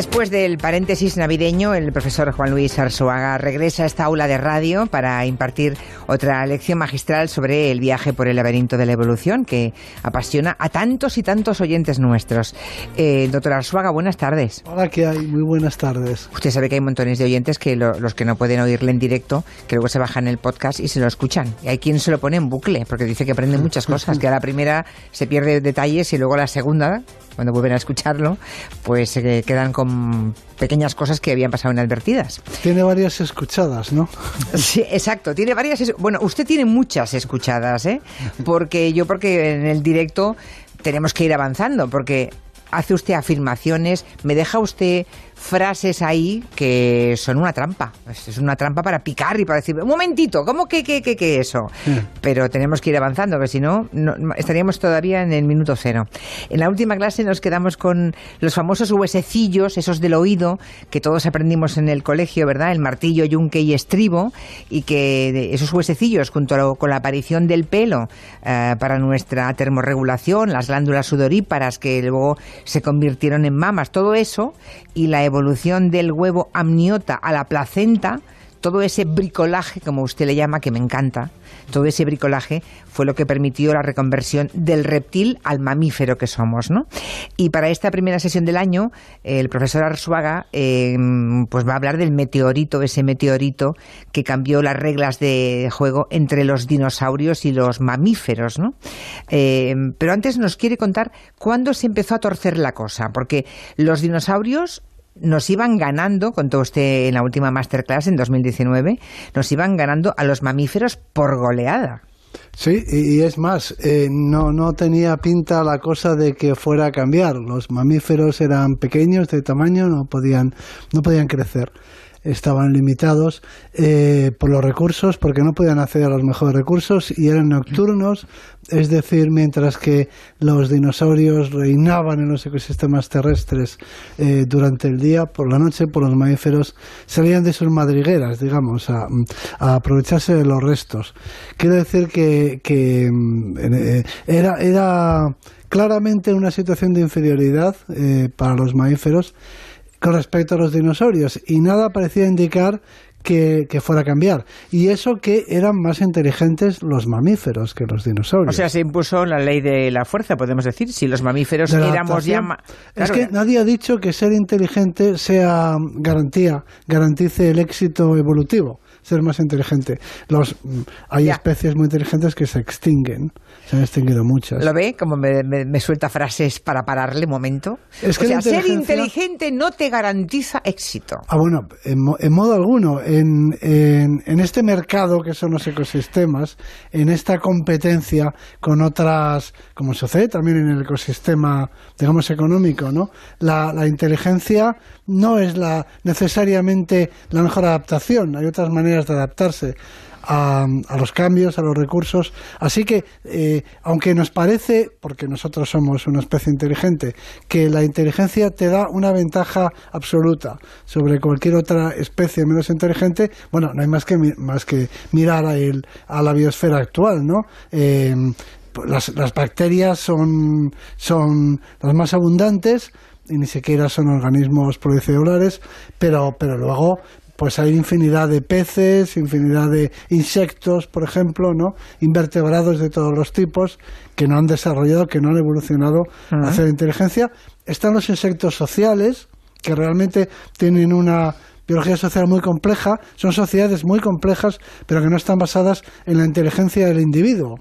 Después del paréntesis navideño, el profesor Juan Luis Arzuaga regresa a esta aula de radio para impartir otra lección magistral sobre el viaje por el laberinto de la evolución que apasiona a tantos y tantos oyentes nuestros. Eh, doctor Arzuaga, buenas tardes. Hola, ¿qué hay? Muy buenas tardes. Usted sabe que hay montones de oyentes que los que no pueden oírle en directo, que luego se bajan el podcast y se lo escuchan. Y hay quien se lo pone en bucle, porque dice que aprende muchas cosas, que a la primera se pierde detalles y luego a la segunda cuando vuelven a escucharlo, pues se quedan con pequeñas cosas que habían pasado inadvertidas. Tiene varias escuchadas, ¿no? Sí, exacto. Tiene varias. Bueno, usted tiene muchas escuchadas, ¿eh? Porque yo, porque en el directo tenemos que ir avanzando, porque hace usted afirmaciones, me deja usted frases ahí que son una trampa. Es una trampa para picar y para decir, un momentito, ¿cómo que, que, que, que eso? Pero tenemos que ir avanzando, que si no, no, estaríamos todavía en el minuto cero. En la última clase nos quedamos con los famosos huesecillos, esos del oído, que todos aprendimos en el colegio, ¿verdad? El martillo, yunque y estribo, y que esos huesecillos, junto con la aparición del pelo eh, para nuestra termorregulación, las glándulas sudoríparas que luego se convirtieron en mamas, todo eso, y la evolución del huevo amniota a la placenta, todo ese bricolaje, como usted le llama, que me encanta, todo ese bricolaje fue lo que permitió la reconversión del reptil al mamífero que somos, ¿no? Y para esta primera sesión del año, el profesor Arzuaga em, pues va a hablar del meteorito, ese meteorito que cambió las reglas de juego entre los dinosaurios y los mamíferos, ¿no? Em, pero antes nos quiere contar cuándo se empezó a torcer la cosa, porque los dinosaurios nos iban ganando, contó usted en la última masterclass en 2019, nos iban ganando a los mamíferos por goleada. Sí, y, es más, eh, no, no tenía pinta la cosa de que fuera a cambiar. Los mamíferos eran pequeños de tamaño, no podían, no podían crecer estaban limitados eh, por los recursos, porque no podían acceder a los mejores recursos y eran nocturnos, es decir, mientras que los dinosaurios reinaban en los ecosistemas terrestres eh, durante el día, por la noche, por los mamíferos salían de sus madrigueras, digamos, a, aprovecharse de los restos. Quiero decir que, mm, eh, era, era claramente una situación de inferioridad para los mamíferos con respecto a los dinosaurios y nada parecía indicar que, fuera a cambiar. Y eso que eran más inteligentes los mamíferos que los dinosaurios. O sea, se impuso la ley de la fuerza, podemos decir, si los mamíferos éramos ya... es que nadie ha dicho que ser inteligente sea garantía, garantice el éxito evolutivo ser más inteligente. Los, hay especies muy inteligentes que se extinguen. Se han extinguido muchas. ¿Lo ve? Como me, suelta frases para pararle un momento. Es que o sea, ser inteligente no te garantiza éxito. Ah, bueno, en, modo alguno. En, en, en, este mercado que son los ecosistemas, en esta competencia con otras, como sucede también en el ecosistema, digamos, económico, ¿no? La, la inteligencia no es la, necesariamente la mejor adaptación. Hay otras maneras de adaptarse a, los cambios, a los recursos. Así que, eh, aunque nos parece, porque nosotros somos una especie inteligente, que la inteligencia te da una ventaja absoluta sobre cualquier otra especie menos inteligente, bueno, no hay más que, más que mirar a, el, a la biosfera actual, ¿no? Eh, las, las bacterias son, son las más abundantes, y ni siquiera son organismos pluricelulares, pero, pero luego pues hay infinidad de peces, infinidad de insectos, por ejemplo, ¿no? Invertebrados de todos los tipos que no han desarrollado, que no han evolucionado hacia la inteligencia. Están los insectos sociales, que realmente tienen una biología social muy compleja, son sociedades muy complejas, pero que no están basadas en la inteligencia del individuo.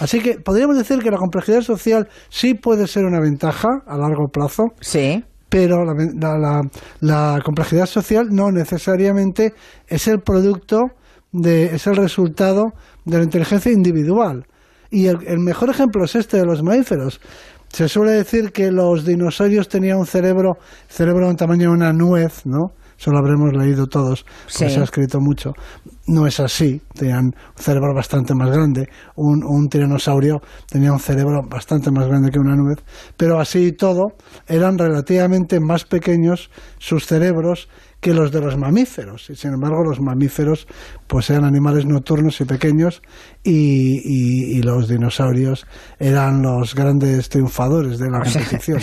Así que podríamos decir que la complejidad social sí puede ser una ventaja a largo plazo. Sí pero la, complejidad social no necesariamente es el producto, de, es el resultado de la inteligencia individual. Y el, el mejor ejemplo es este de los mamíferos. Se suele decir que los dinosaurios tenían un cerebro, cerebro en tamaño de una nuez, ¿no? Eso lo habremos leído todos, porque se ha escrito mucho. No es así, tenían un cerebro bastante más grande. Un, un tiranosaurio tenía un cerebro bastante más grande que una nuez, pero así y todo, eran relativamente más pequeños sus cerebros que los de los mamíferos. Y sin embargo, los mamíferos pues eran animales nocturnos y pequeños y, los dinosaurios eran los grandes triunfadores de la competición.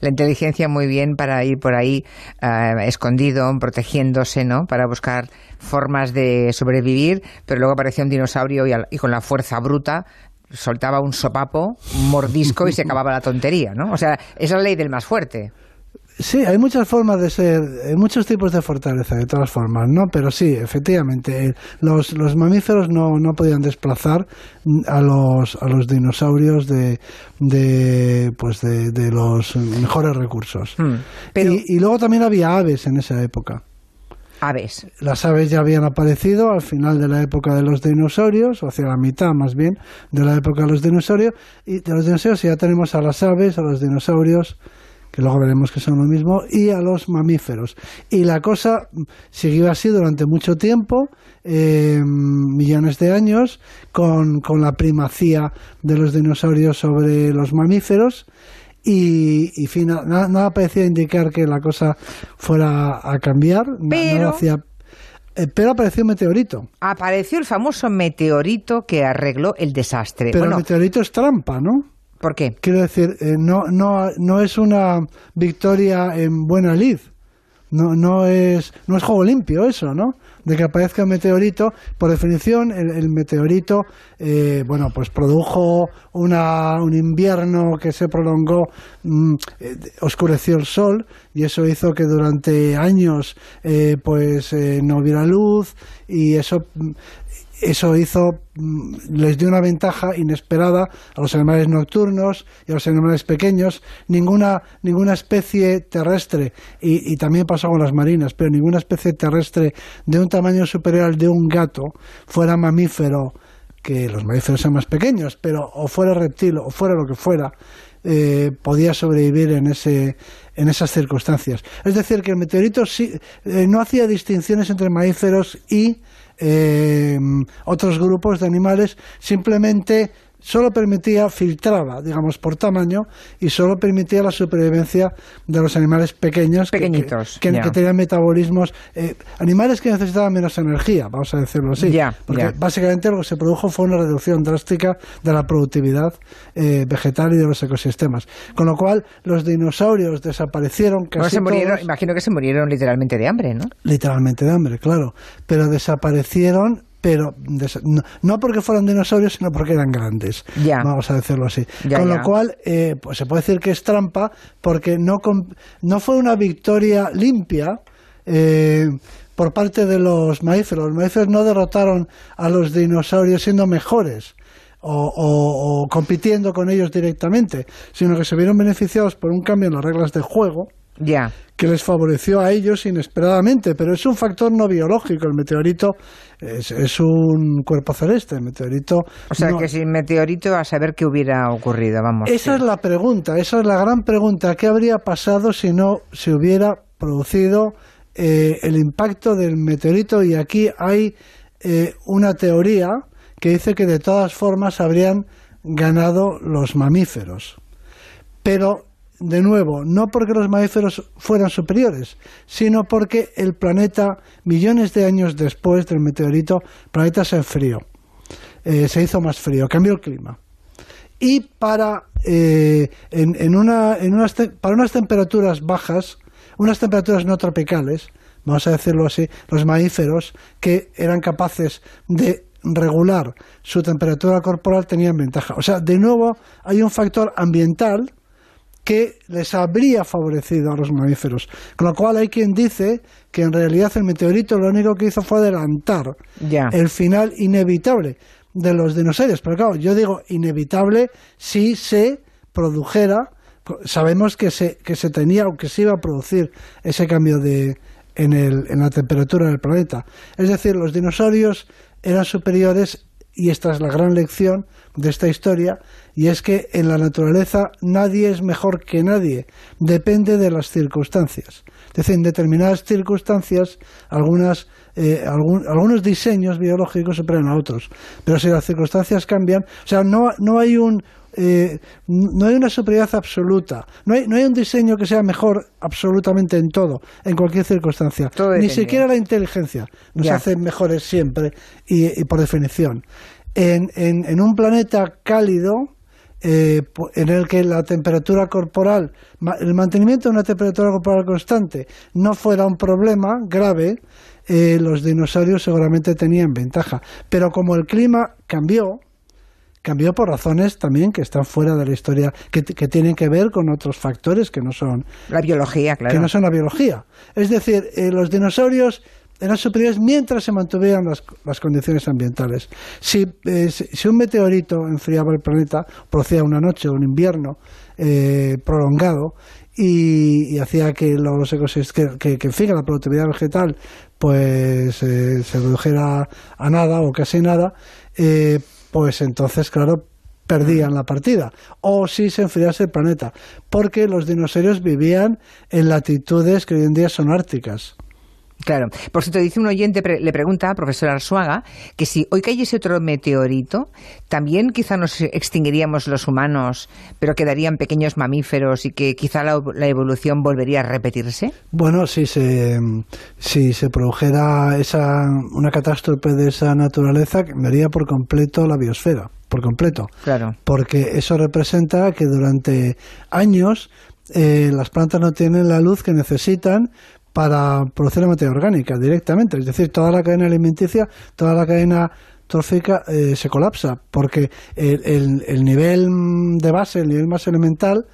la, inteligencia muy bien para ir por ahí eh, escondido, protegiéndose, ¿no? Para buscar formas de sobrevivir, pero luego apareció un dinosaurio y con la fuerza bruta soltaba un sopapo, un mordisco y se acababa la tontería, ¿no? O sea, es la ley del más fuerte. Sí, hay muchas formas de ser, hay muchos tipos de fortaleza, de todas formas, ¿no? Pero sí, efectivamente, los, los mamíferos no, no podían desplazar a los, a los dinosaurios de, de, pues de, los mejores recursos. Hmm. y, y luego también había aves en esa época aves. Las aves ya habían aparecido al final de la época de los dinosaurios, o hacia la mitad más bien de la época de los dinosaurios, y de los dinosaurios ya tenemos a las aves, a los dinosaurios, que luego veremos que son lo mismo, y a los mamíferos. Y la cosa siguió así durante mucho tiempo, eh, millones de años, con, con la primacía de los dinosaurios sobre los mamíferos, y, y fin, nada, parecía indicar que la cosa fuera a cambiar. Pero, eh, pero apareció un meteorito. Apareció el famoso meteorito que arregló el desastre. Pero el meteorito es trampa, ¿no? ¿Por qué? Quiero decir, eh, no, no, no es una victoria en buena lid. No, no, es, no es juego limpio eso, ¿no? De que aparezca un meteorito. Por definición, el, meteorito, eh, bueno, pues produjo una, un invierno que se prolongó, mm, eh, oscureció el sol y eso hizo que durante años, eh, pues no hubiera luz y eso mm, eso hizo, mm, les dio una ventaja inesperada a los animales nocturnos y a los animales pequeños. Ninguna, ninguna especie terrestre, y, también pasó con las marinas, pero ninguna especie terrestre de un tamaño superior al de un gato fuera mamífero, que los mamíferos son más pequeños, pero o fuera reptil o fuera lo que fuera, eh, podía sobrevivir en, ese, en esas circunstancias. Es decir, que el meteorito sí, eh, no hacía distinciones entre mamíferos y eh, otros grupos de animales, simplemente solo permitía, filtraba, digamos, por tamaño y solo permitía la supervivencia de los animales pequeños Pequeñitos, que, tenían metabolismos, eh, animales que necesitaban menos energía, vamos a decirlo así. porque básicamente lo que se produjo fue una reducción drástica de la productividad eh, vegetal y de los ecosistemas. Con lo cual, los dinosaurios desaparecieron casi se Imagino que se murieron literalmente de hambre, ¿no? Literalmente de hambre, claro. Pero desaparecieron pero no, porque fueran dinosaurios, sino porque eran grandes. Vamos a decirlo así. Con lo cual, eh, pues se puede decir que es trampa porque no, no fue una victoria limpia. Eh, por parte de los mamíferos. Los mamíferos no derrotaron a los dinosaurios siendo mejores o, o, compitiendo con ellos directamente, sino que se vieron beneficiados por un cambio en las reglas de juego que les favoreció a ellos inesperadamente, pero es un factor no biológico. El meteorito es, un cuerpo celeste, el meteorito. O sea, que sin meteorito a saber qué hubiera ocurrido, vamos. Esa es la pregunta, esa es la gran pregunta. ¿Qué habría pasado si no se hubiera producido eh, el impacto del meteorito? Y aquí hay eh, una teoría que dice que de todas formas habrían ganado los mamíferos. Pero de nuevo, no porque los mamíferos fueran superiores, sino porque el planeta, millones de años después del meteorito, el planeta se enfrió, eh, se hizo más frío, cambió el clima. Y para, eh, en, una, en unas para unas temperaturas bajas, unas temperaturas no tropicales, vamos a decirlo así, los mamíferos que eran capaces de regular su temperatura corporal tenían ventaja. O sea, de nuevo hay un factor ambiental que les habría favorecido a los mamíferos. Con lo cual hay quien dice que en realidad el meteorito lo único que hizo fue adelantar el final inevitable de los dinosaurios. Pero claro, yo digo inevitable si se produjera, sabemos que se, que se tenía o que se iba a producir ese cambio de, en, el, en la temperatura del planeta. Es decir, los dinosaurios eran superiores y esta es la gran lección de esta historia, y es que en la naturaleza nadie es mejor que nadie, depende de las circunstancias. Es decir, en determinadas circunstancias, algunas, eh, algunos diseños biológicos superan a otros, pero si las circunstancias cambian, o sea, no, no hay un, eh, no hay una superioridad absoluta, no hay, no hay un diseño que sea mejor absolutamente en todo, en cualquier circunstancia, ni siquiera la inteligencia nos hace mejores siempre y, por definición. En, en, un planeta cálido, eh, en el que la temperatura corporal, el mantenimiento de una temperatura corporal constante no fuera un problema grave, eh, los dinosaurios seguramente tenían ventaja. Pero como el clima cambió, cambió por razones también que están fuera de la historia, que, tienen que ver con otros factores que no son... La biología, claro. Que no son la biología. Es decir, eh, los dinosaurios eran superiores mientras se mantuvieran las, condiciones ambientales. Si, eh, si, un meteorito enfriaba el planeta, producía una noche o un invierno prolongado y, hacía que los ecosistemas, que, que, que, la productividad vegetal pues eh, se redujera a nada o casi nada, eh, pues entonces, claro, perdían la partida. O si se enfriase el planeta, porque los dinosaurios vivían en latitudes que hoy en día son árticas. Claro. Por cierto, dice un oyente, le pregunta, profesor Arsuaga, que si hoy cayese otro meteorito, también quizá nos extinguiríamos los humanos, pero quedarían pequeños mamíferos y que quizá la, evolución volvería a repetirse. Bueno, si se, si se produjera esa, una catástrofe de esa naturaleza, cambiaría por completo la biosfera por completo. Claro. Porque eso representa que durante años eh, las plantas no tienen la luz que necesitan para producir la materia orgánica directamente. Es decir, toda la cadena alimenticia, toda la cadena trófica eh, se colapsa porque el, el, nivel de base, el nivel más elemental,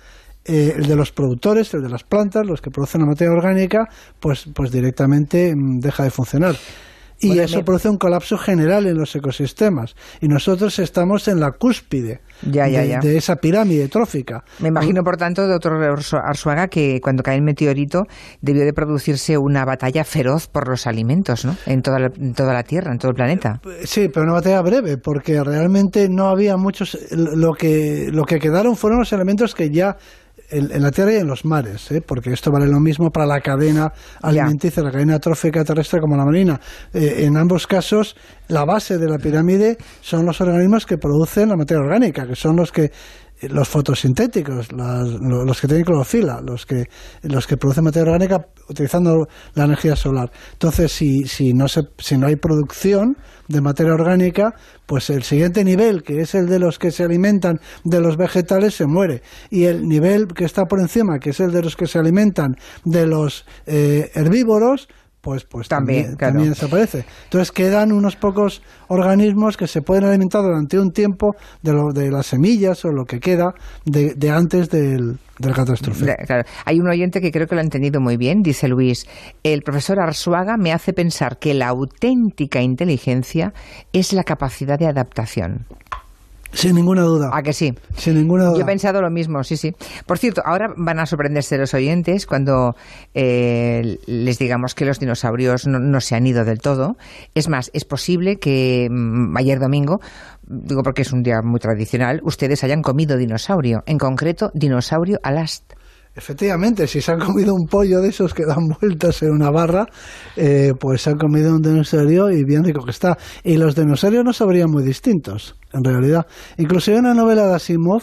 eh, el de los productores, el de las plantas, los que producen la materia orgánica, pues, pues directamente mm, deja de funcionar. Y eso produce un colapso general en los ecosistemas. Y nosotros estamos en la cúspide de, esa pirámide trófica. Me imagino, por tanto, doctor Arzuaga, que cuando cae el meteorito debió de producirse una batalla feroz por los alimentos, ¿no? En toda la, en toda la Tierra, en todo el planeta. Sí, pero una batalla breve, porque realmente no había muchos... Lo que, lo que quedaron fueron los elementos que ya en, la tierra y en los mares, ¿eh? porque esto vale lo mismo para la cadena alimenticia, la cadena trófica terrestre como la marina. Eh, en ambos casos, la base de la pirámide son los organismos que producen la materia orgánica, que son los que los fotosintéticos, los que tienen clorofila, los que, los que producen materia orgánica utilizando la energía solar. Entonces, si, si, no se, si no hay producción de materia orgánica, pues el siguiente nivel, que es el de los que se alimentan de los vegetales, se muere. Y el nivel que está por encima, que es el de los que se alimentan de los eh, herbívoros, pues, pues también, también, desaparece. Entonces quedan unos pocos organismos que se pueden alimentar durante un tiempo de, lo, de las semillas o lo que queda de, de antes del, del catástrofe. Hay un oyente que creo que lo ha entendido muy bien, dice Luis. El profesor Arsuaga me hace pensar que la auténtica inteligencia es la capacidad de adaptación. Sin ninguna duda. ¿A que sí? Sin ninguna duda. Yo he pensado lo mismo, sí, sí. Por cierto, ahora van a sorprenderse los oyentes cuando eh, les digamos que los dinosaurios no, se han ido del todo. Es más, es posible que mm, ayer domingo, digo porque es un día muy tradicional, ustedes hayan comido dinosaurio, en concreto dinosaurio alast. Efectivamente, si se han comido un pollo de esos que dan vueltas en una barra, eh, pues se han comido un dinosaurio y bien rico que está. Y los dinosaurios no sabrían muy distintos, en realidad. Inclusive una novela de Asimov,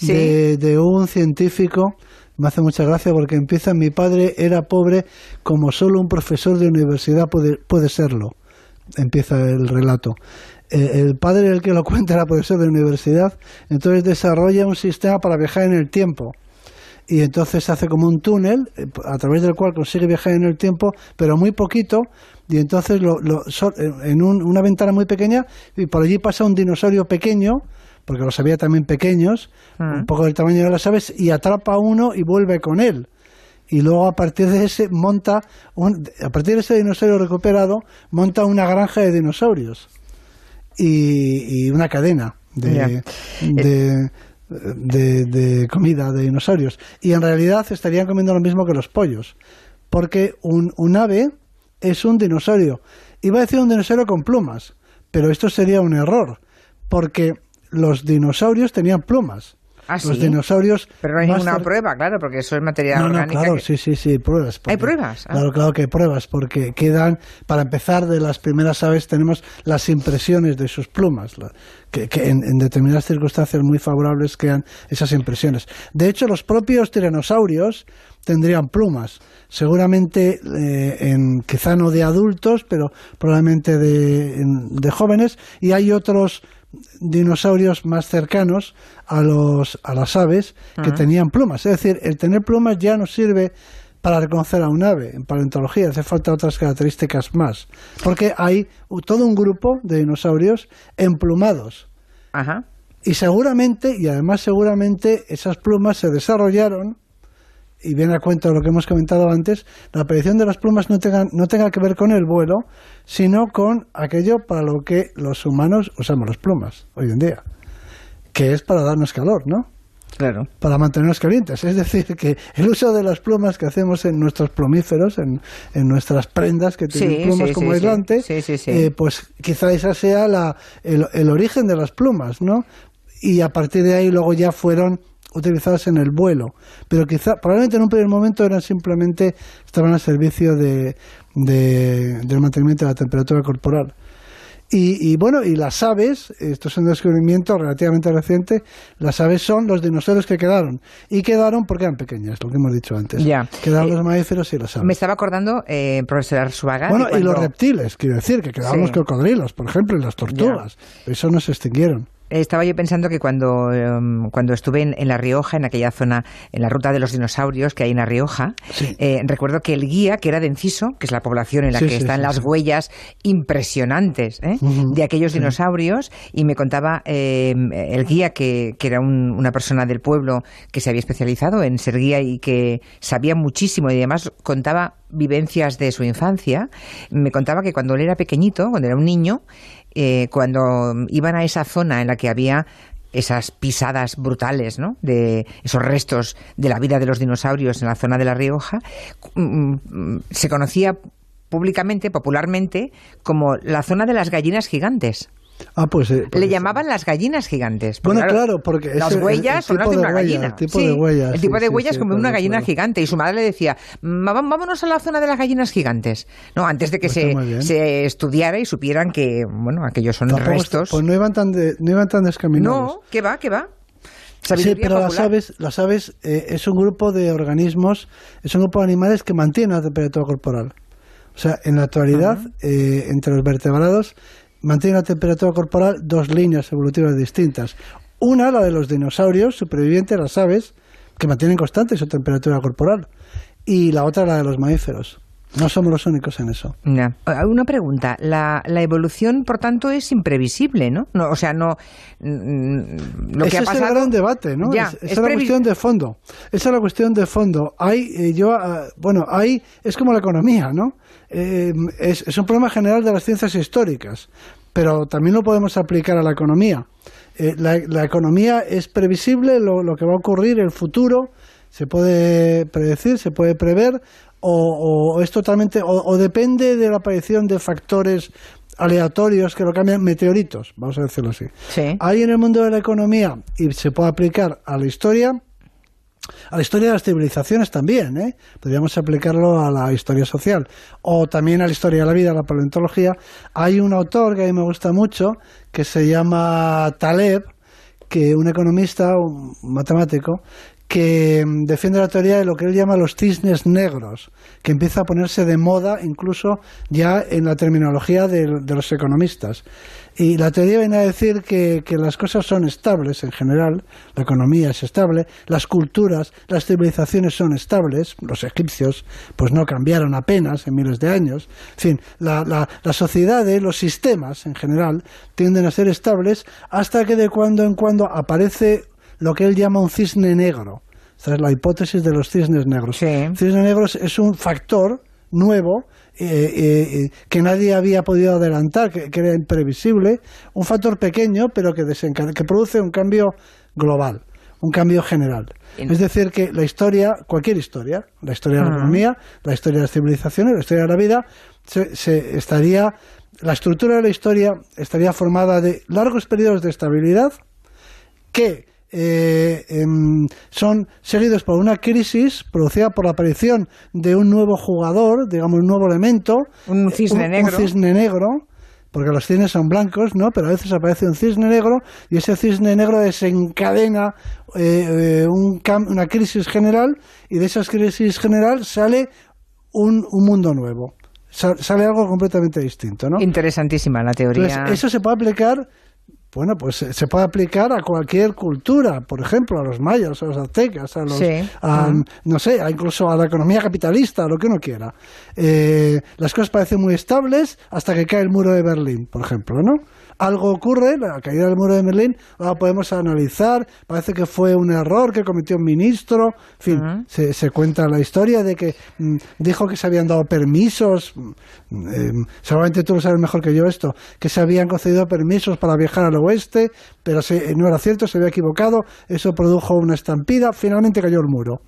de, un científico, me hace mucha gracia porque empieza, mi padre era pobre como solo un profesor de universidad puede, puede serlo. Empieza el relato. Eh, el padre el que lo cuenta era profesor de universidad, entonces desarrolla un sistema para viajar en el tiempo y entonces hace como un túnel eh, a través del cual consigue viajar en el tiempo, pero muy poquito, y entonces lo, en una ventana muy pequeña, y por allí pasa un dinosaurio pequeño, porque los había también pequeños, mm. un poco del tamaño de las aves, y atrapa a uno y vuelve con él. Y luego a partir de ese monta, a partir de ese dinosaurio recuperado, monta una granja de dinosaurios y, una cadena de comida de dinosaurios. Y en realidad estarían comiendo lo mismo que los pollos. Porque un, un ave es un dinosaurio. Iba a decir un dinosaurio con plumas, pero esto sería un error. Porque los dinosaurios tenían plumas. ¿Ah, los sí? dinosaurios. Pero no hay ninguna prueba, claro, porque eso es materia no, no, orgánica. claro, que- sí, sí, sí, pruebas. ¿Hay pruebas? Ah. Claro, claro que hay pruebas, porque quedan, para empezar, de las primeras aves tenemos las impresiones de sus plumas, la- que, que en, en determinadas circunstancias muy favorables quedan esas impresiones. De hecho, los propios tiranosaurios tendrían plumas, seguramente eh, en, quizá no de adultos, pero probablemente de, en- de jóvenes, y hay otros dinosaurios más cercanos a los a las aves que tenían plumas. Es decir, el tener plumas ya no sirve para reconocer a un ave en paleontología, hace falta otras características más, porque hay todo un grupo de dinosaurios emplumados Ajá. y seguramente, y además seguramente esas plumas se desarrollaron y viene a cuento de lo que hemos comentado antes, la aparición de las plumas no tenga, no tenga que ver con el vuelo, sino con aquello para lo que los humanos usamos las plumas hoy en día, que es para darnos calor, ¿no? Claro. Para mantenernos calientes. Es decir, que el uso de las plumas que hacemos en nuestros plumíferos, en, en nuestras prendas que tienen Sí, plumas sí, como sí, aislante, eh, pues quizá esa sea la, el, el origen de las plumas, ¿no? Y a partir de ahí luego ya fueron utilizadas en el vuelo. Pero quizá, probablemente en un primer momento eran simplemente, estaban al servicio de, de- del mantenimiento de la temperatura corporal. Y, y bueno, y las aves, esto es un descubrimiento relativamente reciente, las aves son los dinosaurios que quedaron. Y quedaron porque eran pequeñas, lo que hemos dicho antes. Ya. Quedaron Eh, los mamíferos y las aves. Me estaba acordando, eh, profesor Arzuaga. Bueno, y los reptiles, quiero decir, que quedaron Sí. los cocodrilos, por ejemplo, y las tortugas. Eso no se extinguieron. Estaba yo pensando que cuando, em, cuando estuve en, en La Rioja, en aquella zona, en la ruta de los dinosaurios que hay en La Rioja, Sí. eh, recuerdo que el guía, que era de Enciso, que es la población en la Sí, que sí, están las huellas impresionantes ¿eh? De aquellos dinosaurios, y me contaba eh, el guía, que, que era un- una persona del pueblo que se había especializado en ser guía y que sabía muchísimo y además contaba vivencias de su infancia, me contaba que cuando él era pequeñito, cuando era un niño, eh, cuando iban a esa zona en la que había esas pisadas brutales, ¿no? De esos restos de la vida de los dinosaurios en la zona de La Rioja, mm, mm, se conocía públicamente, popularmente, como la zona de las gallinas gigantes. Ah, pues. eh, pues Le llamaban las gallinas gigantes. Bueno, claro, porque las ese- el- huellas el son las tipo de de una huella, gallina. el tipo Sí, de huella, el sí, tipo de sí, huellas sí, como una claro, gallina claro. gigante. Y su madre le decía, "Va- vámonos a la zona de las gallinas gigantes. No, antes de que Pues se, se estudiara y supieran que, bueno, aquellos son Tampoco restos. Pues no iban tan, de- no iban tan descaminados. no, ¿qué va? ¿Qué va? Sí, pero las aves, las aves eh, es un grupo de organismos, es un grupo de animales que mantienen la temperatura corporal. O sea, en la actualidad, eh, entre los vertebrados, mantienen la temperatura corporal dos líneas evolutivas distintas. Una, la de los dinosaurios supervivientes, las aves, que mantienen constante su temperatura corporal. Y la otra, la de los mamíferos. No somos los únicos en eso. Ah, Una pregunta. La, la evolución, por tanto, es imprevisible, ¿no? no o sea, no. mm, Lo Ese que ha es pasado. el gran debate, ¿no? Ya, Es- esa es es la cuestión de fondo. Esa es la cuestión de fondo. Hay, eh, yo, ah, bueno, hay, es como la economía, ¿no? Eh, es, es un problema general de las ciencias históricas, pero también lo podemos aplicar a la economía. Eh, la, la economía es previsible, lo, lo que va a ocurrir, el futuro, se puede predecir, se puede prever, o, o es totalmente, o, o depende de la aparición de factores aleatorios que lo cambian, meteoritos, vamos a decirlo así. Sí. Hay en el mundo de la economía y se puede aplicar a la historia, a la historia de las civilizaciones también, ¿eh? Podríamos aplicarlo a la historia social o también a la historia de la vida, a la paleontología. Hay un autor que a mí me gusta mucho que se llama Taleb, que un economista, un matemático, que mm, defiende la teoría de lo que él llama los cisnes negros, que empieza a ponerse de moda incluso ya en la terminología de, los economistas. Y la teoría viene a decir que, que las cosas son estables en general, la economía es estable, las culturas, las civilizaciones son estables, los egipcios pues no cambiaron apenas en miles de años, en fin, la, la, las sociedades, los sistemas en general tienden a ser estables hasta que de cuando en cuando aparece lo que él llama un cisne negro. Esta es la hipótesis de los cisnes negros. Sí. Cisne negros es un factor nuevo eh, eh, eh, que nadie había podido adelantar, que, que era imprevisible, un factor pequeño, pero que, que produce un cambio global, un cambio general. En- Es decir, que la historia, cualquier historia, la historia de la economía, la historia de las civilizaciones, la historia de la vida, se, se estaría, la estructura de la historia estaría formada de largos periodos de estabilidad que eh, em, son seguidos por una crisis producida por la aparición de un nuevo jugador, digamos un nuevo elemento, un cisne negro, un cisne negro porque los cisnes son blancos, ¿no? Pero a veces aparece un cisne negro y ese cisne negro desencadena eh, un una crisis general y de esa crisis general sale un, un mundo nuevo. Sale algo completamente distinto, ¿no? Interesantísima la teoría. eso se puede aplicar bueno, pues se puede aplicar a cualquier cultura, por ejemplo, a los mayas, a los aztecas, a los, no sé, incluso a la economía capitalista, a lo que uno quiera. Eh, las cosas parecen muy estables hasta que cae el muro de Berlín, por ejemplo, ¿no? Algo ocurre, la caída del muro de Berlín, ahora podemos analizar, parece que fue un error que cometió un ministro, en fin, se, cuenta la historia de que mm, dijo que se habían dado permisos, mm, em, seguramente tú lo sabes mejor que yo esto, que se habían concedido permisos para viajar al oeste, pero no era cierto, se había equivocado, eso produjo una estampida, finalmente cayó el muro.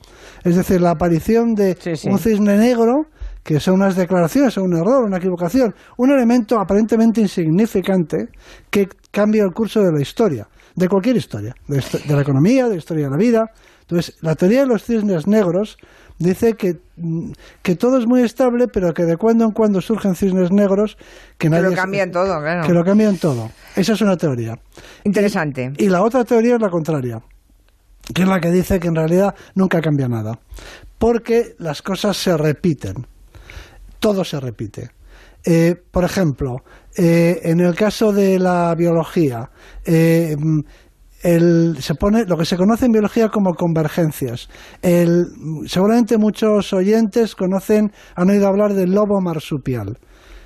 Es decir, la aparición de un cisne negro que son unas declaraciones, son un error, una equivocación, un elemento aparentemente insignificante que cambia el curso de la historia, de cualquier historia, de, la economía, de la historia de la vida. Entonces, la teoría de los cisnes negros dice que, mm, que todo es muy estable, pero que de cuando en cuando surgen cisnes negros que, nadie... Que lo cambian todo, claro. Que lo cambian todo. Esa es una teoría. Interesante. y la otra teoría es la contraria que es la que dice que en realidad nunca cambia nada, porque las cosas se repiten todo se repite. Eh, por ejemplo, eh, en el caso de la biología, eh, se pone lo que se conoce en biología como convergencias. seguramente muchos oyentes conocen, han oído hablar del lobo marsupial.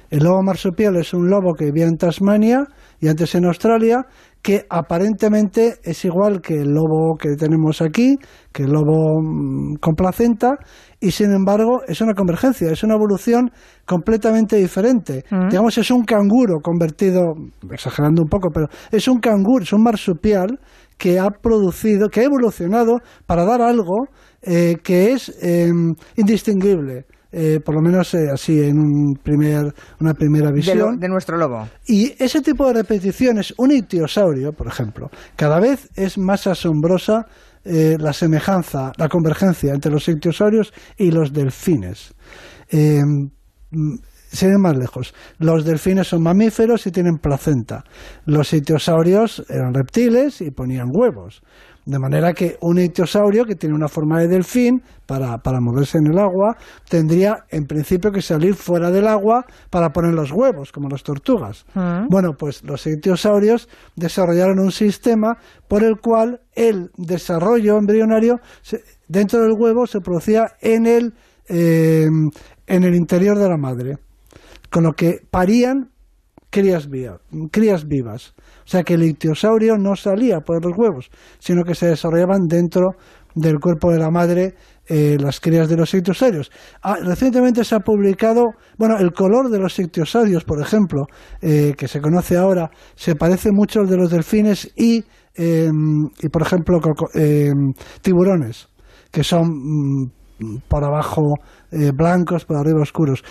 El lobo marsupial es un lobo que vive en Tasmania y antes en Australia, que aparentemente es igual que el lobo que tenemos aquí, que el lobo mm, con placenta, y sin embargo es una convergencia, es una evolución completamente diferente. Mm. Digamos, es un canguro convertido, exagerando un poco, pero es un canguro, es un marsupial que ha producido, que ha evolucionado para dar algo eh, que es em, indistinguible eh, por lo menos eh, así en un primer, una primera visión. De, nuestro lobo. Y ese tipo de repeticiones, un ictiosaurio, por ejemplo, cada vez es más asombrosa eh, la semejanza, la convergencia entre los ictiosaurios y los delfines. sin más lejos. Los delfines son mamíferos y tienen placenta. Los ictiosaurios eran reptiles y ponían huevos. De manera que un ictiosaurio que tiene una forma de delfín para, para, moverse en el agua tendría en principio que salir fuera del agua para poner los huevos, como las tortugas. Mm. Bueno, pues los ictiosaurios desarrollaron un sistema por el cual el desarrollo embrionario dentro del huevo se producía en el, eh, en el interior de la madre. Con lo que parían crías, crías vivas. O sea que el ictiosaurio no salía por los huevos, sino que se desarrollaban dentro del cuerpo de la madre eh, las crías de los ictiosaurios. Ah, recientemente se ha publicado, bueno, el color de los ictiosaurios, por ejemplo, eh, que se conoce ahora, se parece mucho al de los delfines y, em, y por ejemplo, em, tiburones, que son mm, por abajo eh, blancos, por arriba oscuros.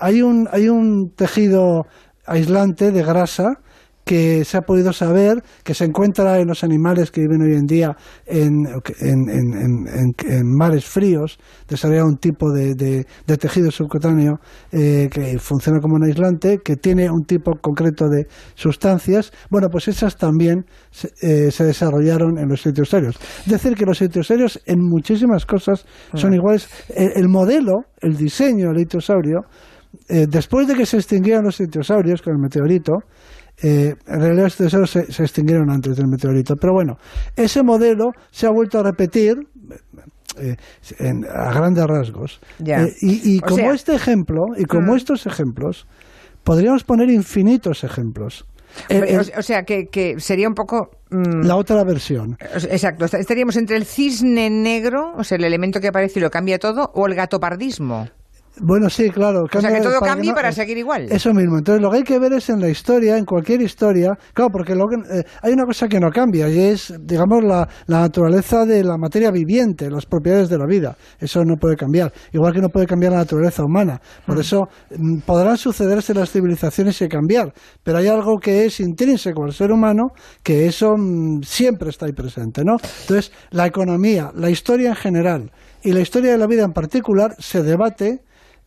hay, un, hay un tejido aislante de grasa que se ha podido saber que se encuentra en los animales que viven hoy en día en, en, en, mares fríos, desarrolla un tipo de, de, de tejido subcutáneo eh, que funciona como un aislante, que tiene un tipo concreto de sustancias. Bueno, pues esas también se, eh, desarrollaron en los sitios. Es decir, que los sitios en muchísimas cosas ah. son iguales. El, el modelo, el diseño del itiosaurio eh, después de que se extinguieran los ictiosaurios con el meteorito, eh, en realidad los ictiosaurios se, extinguieron antes del meteorito. Pero bueno, ese modelo se ha vuelto a repetir eh, a grandes rasgos. y, como este ejemplo, y como mm. estos ejemplos, podríamos poner infinitos ejemplos. o, sea, que, sería un poco... Mm, la otra versión. Exacto. Estaríamos entre el cisne negro, o sea, el elemento que aparece y lo cambia todo, o el gatopardismo. Bueno, sí, claro. O sea, que todo para cambie no- para eh, seguir igual. Eso mismo. Entonces, lo que hay que ver es en la historia, en cualquier historia. Claro, porque lo que- eh, hay una cosa que no cambia y es, digamos, la, la naturaleza de la materia viviente, las propiedades de la vida. Eso no puede cambiar. Igual que no puede cambiar la naturaleza humana. Por eso mm, podrán sucederse las civilizaciones y cambiar. Pero hay algo que es intrínseco al ser humano, que eso mm, siempre está ahí presente, ¿no? Entonces, la economía, la historia en general y la historia de la vida en particular se debate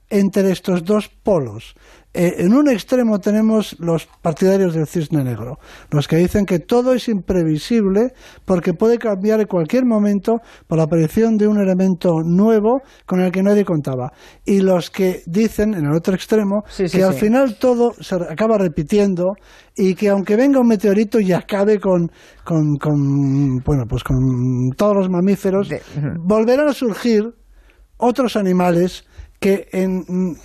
entre estos dos polos. Eh, en un extremo tenemos los partidarios del cisne negro, los que dicen que todo es imprevisible porque puede cambiar en cualquier momento por la aparición de un elemento nuevo con el que nadie contaba. Y los que dicen, en el otro extremo, Sí, sí, que al sí. final todo se acaba repitiendo y que aunque venga un meteorito y acabe con, con, con, bueno, pues con todos los mamíferos, De- volverán a surgir otros animales que en,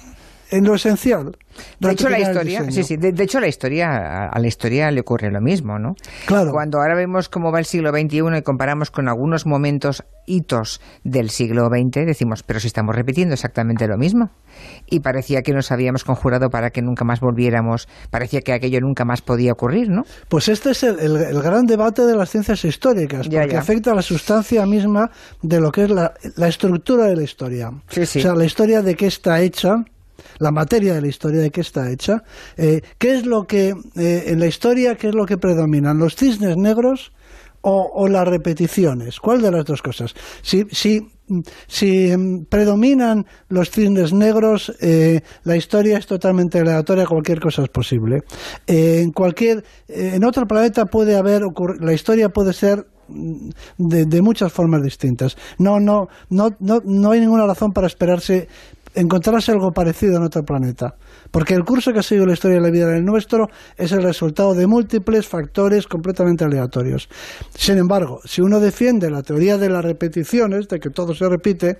en lo esencial. De hecho, la historia, sí, sí, de, de hecho, la historia, a, a la historia le ocurre lo mismo, ¿no? Claro. Cuando ahora vemos cómo va el siglo XXI y comparamos con algunos momentos, hitos del siglo XX, decimos, pero si estamos repitiendo exactamente lo mismo. Y parecía que nos habíamos conjurado para que nunca más volviéramos, parecía que aquello nunca más podía ocurrir, ¿no? Pues este es el, el- el gran debate de las ciencias históricas, Ya, porque ya. afecta a la sustancia misma de lo que es la, la estructura de la historia. Sí, sí. O sea, la historia de qué está hecha, la materia de la historia de qué está hecha, eh, qué es lo que, eh, en la historia, qué es lo que predominan, los cisnes negros o, las repeticiones. ¿Cuál de las dos cosas? Si, si, si predominan los cisnes negros, eh, la historia es totalmente aleatoria, cualquier cosa es posible. En cualquier, en otro planeta puede haber la historia puede ser mm, de, de muchas formas distintas. No, no, no, no, no hay ninguna razón para esperarse encontrarse algo parecido en otro planeta. Porque el curso que ha seguido la historia de la vida en el nuestro es el resultado de múltiples factores completamente aleatorios. Sin embargo, si uno defiende la teoría de las repeticiones, de que todo se repite,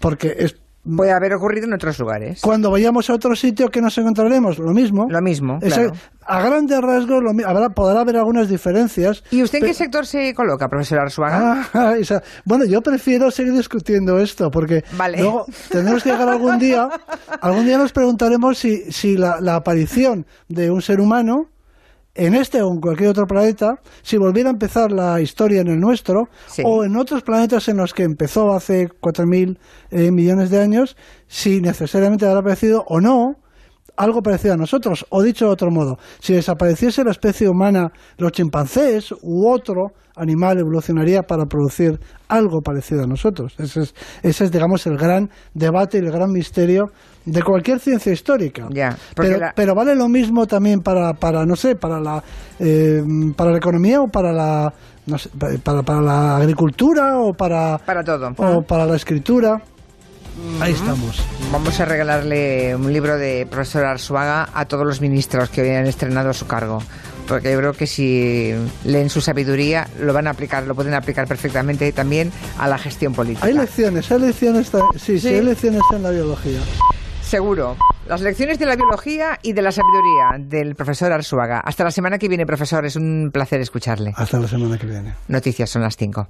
porque es Puede haber ocurrido en otros lugares. cuando vayamos a otro sitio que nos encontraremos, lo mismo. Lo mismo, Esa- claro. A grandes rasgos lo habrá, podrá haber algunas diferencias. ¿Y usted en qué sector se coloca, profesor Arzuaga? Ah, esa- bueno, yo prefiero seguir discutiendo esto porque Vale. luego tendremos que llegar algún día, algún día nos preguntaremos si, si la, la aparición de un ser humano en este o en cualquier otro planeta, si volviera a empezar la historia en el nuestro Sí. o en otros planetas en los que empezó hace 4.000 eh, millones de años, si necesariamente habrá aparecido o no algo parecido a nosotros. O dicho de otro modo, si desapareciese la especie humana, los chimpancés u otro animal evolucionaría para producir algo parecido a nosotros. Ese es, ese es digamos, el gran debate y el gran misterio de cualquier ciencia histórica. Ya, pero, la- pero vale lo mismo también para, para no sé, para la, eh, para la economía o para la, no sé, para, para la agricultura o para, Para todo. o para la escritura. Ahí estamos. Vamos a regalarle un libro de profesor Arzuaga a todos los ministros que hoy han estrenado su cargo. Porque yo creo que si leen su sabiduría, lo van a aplicar, lo pueden aplicar perfectamente también a la gestión política. Hay lecciones, hay lecciones, sí, sí, Sí. hay lecciones en la biología. Seguro. Las lecciones de la biología y de la sabiduría del profesor Arzuaga. Hasta la semana que viene, profesor. Es un placer escucharle. Hasta la semana que viene. Noticias son las 5.